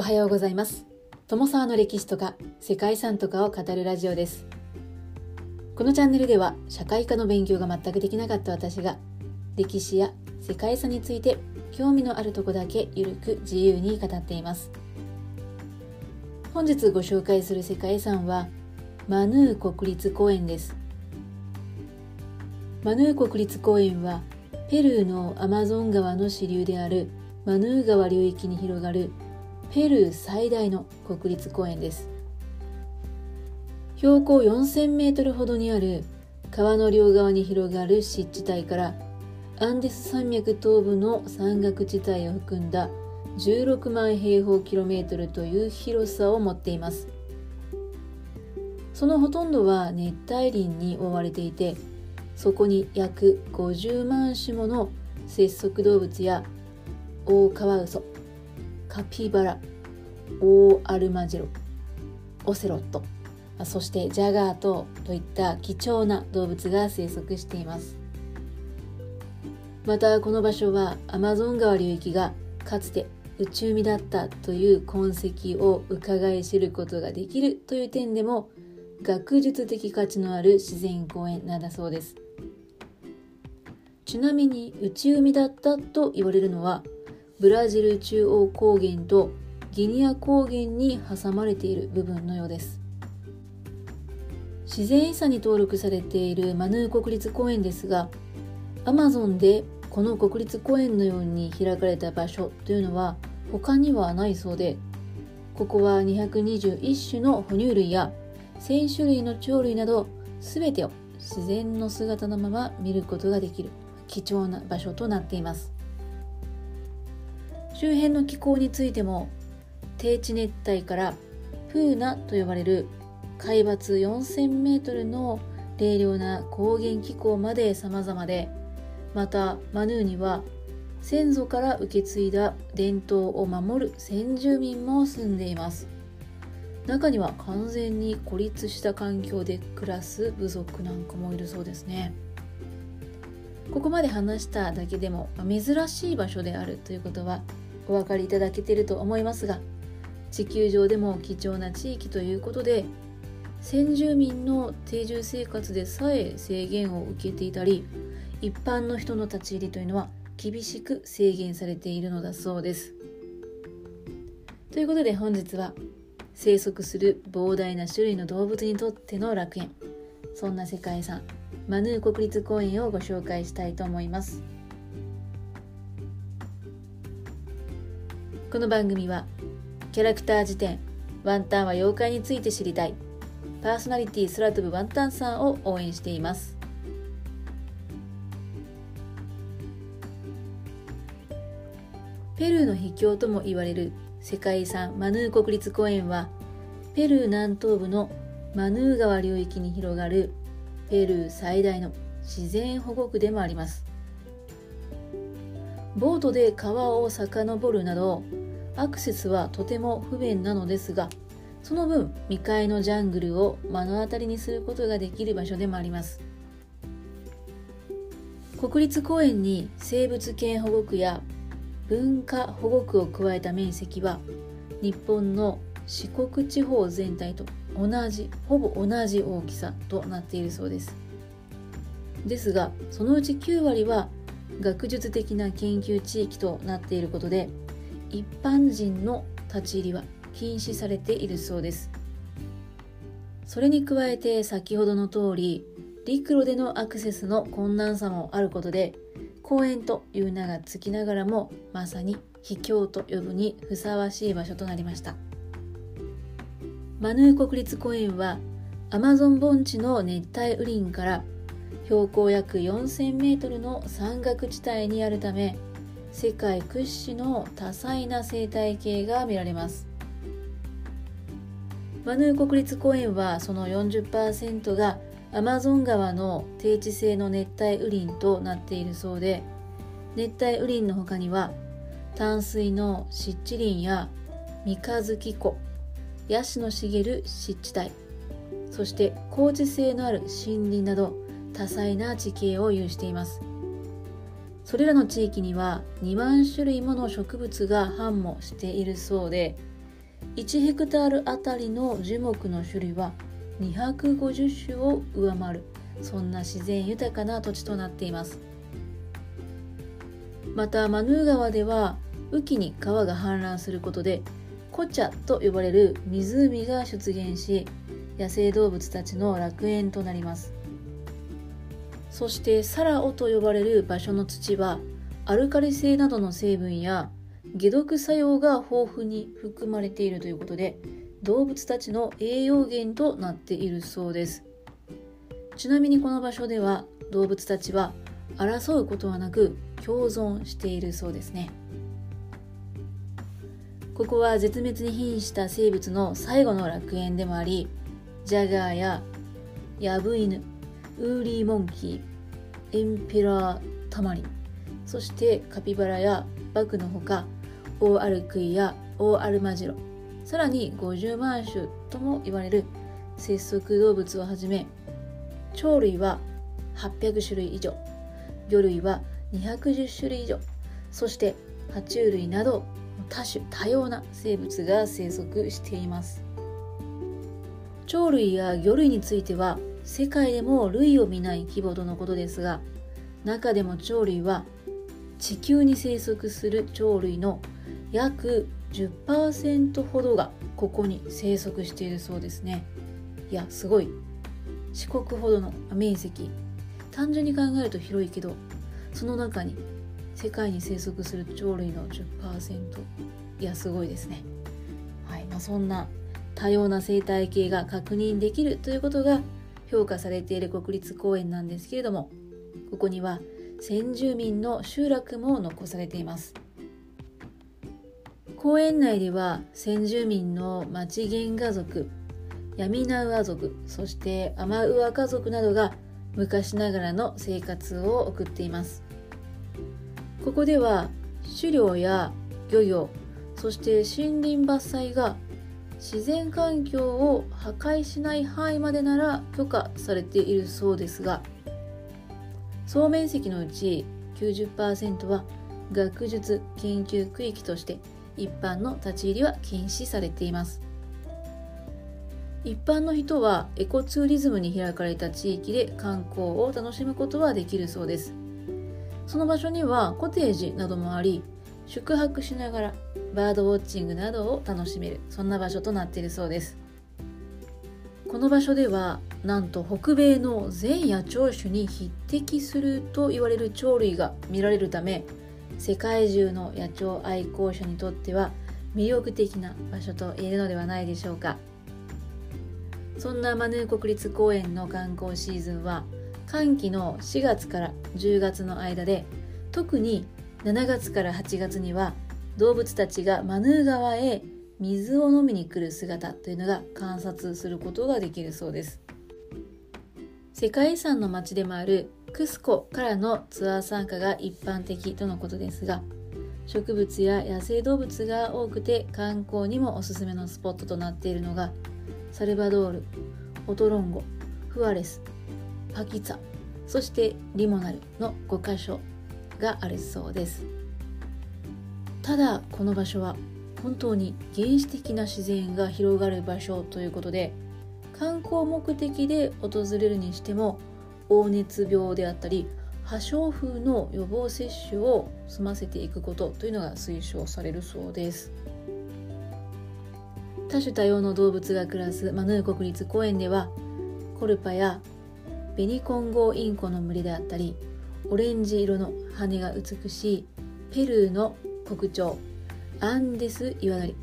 おはようございます。友沢の歴史とか世界遺産とかを語るラジオです。このチャンネルでは社会科の勉強が全くできなかった私が歴史や世界遺産について興味のあるとこだけゆるく自由に語っています。本日ご紹介する世界遺産はマヌー国立公園です。マヌー国立公園はペルーのアマゾン川の支流であるマヌー川流域に広がるペルー最大の国立公園です。標高4000メートルほどにある川の両側に広がる湿地帯からアンデス山脈東部の山岳地帯を含んだ16万平方キロメートルという広さを持っています。そのほとんどは熱帯林に覆われていてそこに約50万種もの節足動物やオオカワウソカピバラオオアルマジロオセロット。そしてジャガートといった貴重な動物が生息しています。またこの場所はアマゾン川流域がかつて内海だったという痕跡を伺い知ることができるという点でも学術的価値のある自然公園なんだそうです。ちなみに内海だったと言われるのはブラジル中央高原とギニア高原に挟まれている部分のようです。自然遺産に登録されているマヌー国立公園ですがアマゾンでこの国立公園のように開かれた場所というのは他にはないそうでここは221種の哺乳類や1000種類の鳥類など全てを自然の姿のまま見ることができる貴重な場所となっています。周辺の気候についても低地熱帯からプーナと呼ばれる海抜4000メートルの冷涼な高原気候まで様々でまたマヌーには先祖から受け継いだ伝統を守る先住民も住んでいます。中には完全に孤立した環境で暮らす部族なんかもいるそうですね。ここまで話しただけでも珍しい場所であるということはお分かりいただけていると思いますが地球上でも貴重な地域ということで先住民の定住生活でさえ制限を受けていたり一般の人の立ち入りというのは厳しく制限されているのだそうです。ということで本日は生息する膨大な種類の動物にとっての楽園そんな世界遺産マヌー国立公園をご紹介したいと思います。この番組はキャラクター辞典ワンタンは妖怪について知りたいパーソナリティ空飛ぶワンタンさんを応援しています。ペルーの秘境とも言われる世界遺産マヌー国立公園はペルー南東部のマヌー川流域に広がるペルー最大の自然保護区でもあります。ボートで川を遡るなどアクセスはとても不便なのですがその分未開のジャングルを目の当たりにすることができる場所でもあります。国立公園に生物圏保護区や文化保護区を加えた面積は日本の四国地方全体と同じほぼ同じ大きさとなっているそうです。ですがそのうち9割は学術的な研究地域となっていることで一般人の立ち入りは禁止されているそうです。それに加えて先ほどの通り陸路でのアクセスの困難さもあることで公園という名がつきながらもまさに秘境と呼ぶにふさわしい場所となりました。マヌー国立公園はアマゾン盆地の熱帯雨林から標高約4000メートルの山岳地帯にあるため世界屈指の多彩な生態系が見られます。マヌー国立公園はその40%がアマゾン川の低地性の熱帯雨林となっているそうで熱帯雨林の他には淡水の湿地林や三日月湖ヤシの茂る湿地帯そして高地性のある森林など多彩な地形を有しています。それらの地域には2万種類もの植物が繁茂しているそうで1ヘクタールあたりの樹木の種類は250種を上回るそんな自然豊かな土地となっています。またマヌー川では雨季に川が氾濫することでコチャと呼ばれる湖が出現し野生動物たちの楽園となります。そしてサラオと呼ばれる場所の土はアルカリ性などの成分や解毒作用が豊富に含まれているということで動物たちの栄養源となっているそうです。ちなみにこの場所では動物たちは争うことはなく共存しているそうですね。ここは絶滅に瀕した生物の最後の楽園でもありジャガーやヤブイヌウーリーモンキーエンペラータマリン。そしてカピバラやバクのほかオオアルクイやオオアルマジロ。さらに50万種とも言われる節足動物をはじめ鳥類は800種類以上。魚類は210種類以上。そして爬虫類など多種多様な生物が生息しています。鳥類や魚類については世界でも類を見ない規模とのことですが中でも鳥類は地球に生息する鳥類の約10%ほどがここに生息しているそうですね。いやすごい。四国ほどの面積。単純に考えると広いけどその中に世界に生息する鳥類の10%いやすごいですね。はい。まあ、そんな多様な生態系が確認できるということが評価されている国立公園なんですけれどもここには先住民の集落も残されています。公園内では先住民の町原家族ヤミナウア族そしてアマウア家族などが昔ながらの生活を送っています。ここでは狩猟や漁業そして森林伐採が自然環境を破壊しない範囲までなら許可されているそうですが総面積のうち90%は学術研究区域として一般の立ち入りは禁止されています。一般の人はエコツーリズムに開かれた地域で観光を楽しむことはできるそうです。その場所にはコテージなどもあり宿泊しながらバードウォッチングなどを楽しめるそんな場所となっているそうです。この場所ではなんと北米の全野鳥種に匹敵すると言われる鳥類が見られるため世界中の野鳥愛好者にとっては魅力的な場所と言えるのではないでしょうか。そんなマヌー国立公園の観光シーズンは寒気の4月から10月の間で特に7月から8月には動物たちがマヌー川へ水を飲みに来る姿というのが観察することができるそうです。世界遺産の町でもあるクスコからのツアー参加が一般的とのことですが植物や野生動物が多くて観光にもおすすめのスポットとなっているのがサルバドールオトロンゴフアレスパキツァそしてリモナルの5カ所。があるそうです。ただこの場所は本当に原始的な自然が広がる場所ということで観光目的で訪れるにしても黄熱病であったり破傷風の予防接種を済ませていくことというのが推奨されるそうです。多種多様の動物が暮らすマヌー国立公園ではコルパやベニコンゴインコの群れであったりオレンジ色の羽が美しいペルーの国鳥アンデスイワナリ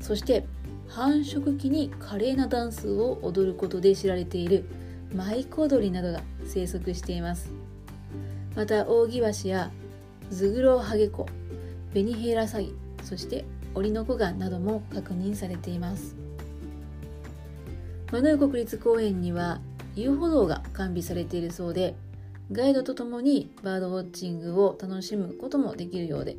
そして繁殖期に華麗なダンスを踊ることで知られているマイコドリなどが生息しています。またオオギワシやズグロハゲコベニヘイラサギそしてオリノコガンなども確認されています。マヌー国立公園には遊歩道が完備されているそうでガイドとともにバードウォッチングを楽しむこともできるようで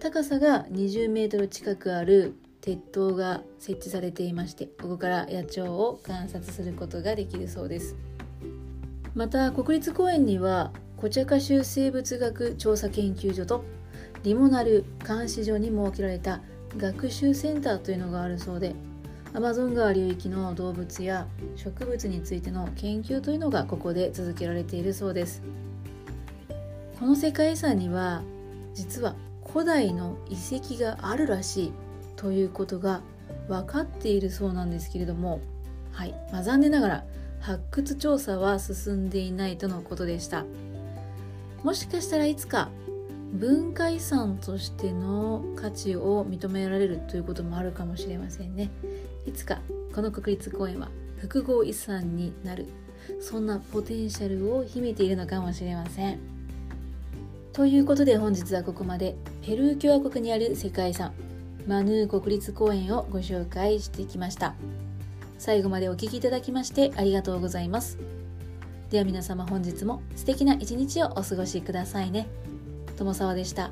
高さが20メートル近くある鉄塔が設置されていましてここから野鳥を観察することができるそうです。また国立公園にはコチャカ州生物学調査研究所とリモナル監視所に設けられた学習センターというのがあるそうでアマゾン川流域の動物や植物についての研究というのがここで続けられているそうです。この世界遺産には実は古代の遺跡があるらしいということが分かっているそうなんですけれどもはい、まあ、残念ながら発掘調査は進んでいないとのことでした。もしかしたらいつか文化遺産としての価値を認められるということもあるかもしれませんね。いつかこの国立公園は複合遺産になる。そんなポテンシャルを秘めているのかもしれません。ということで本日はここまで。ペルー共和国にある世界遺産マヌー国立公園をご紹介してきました。最後までお聴きいただきましてありがとうございます。では皆様本日も素敵な一日をお過ごしくださいね。友沢でした。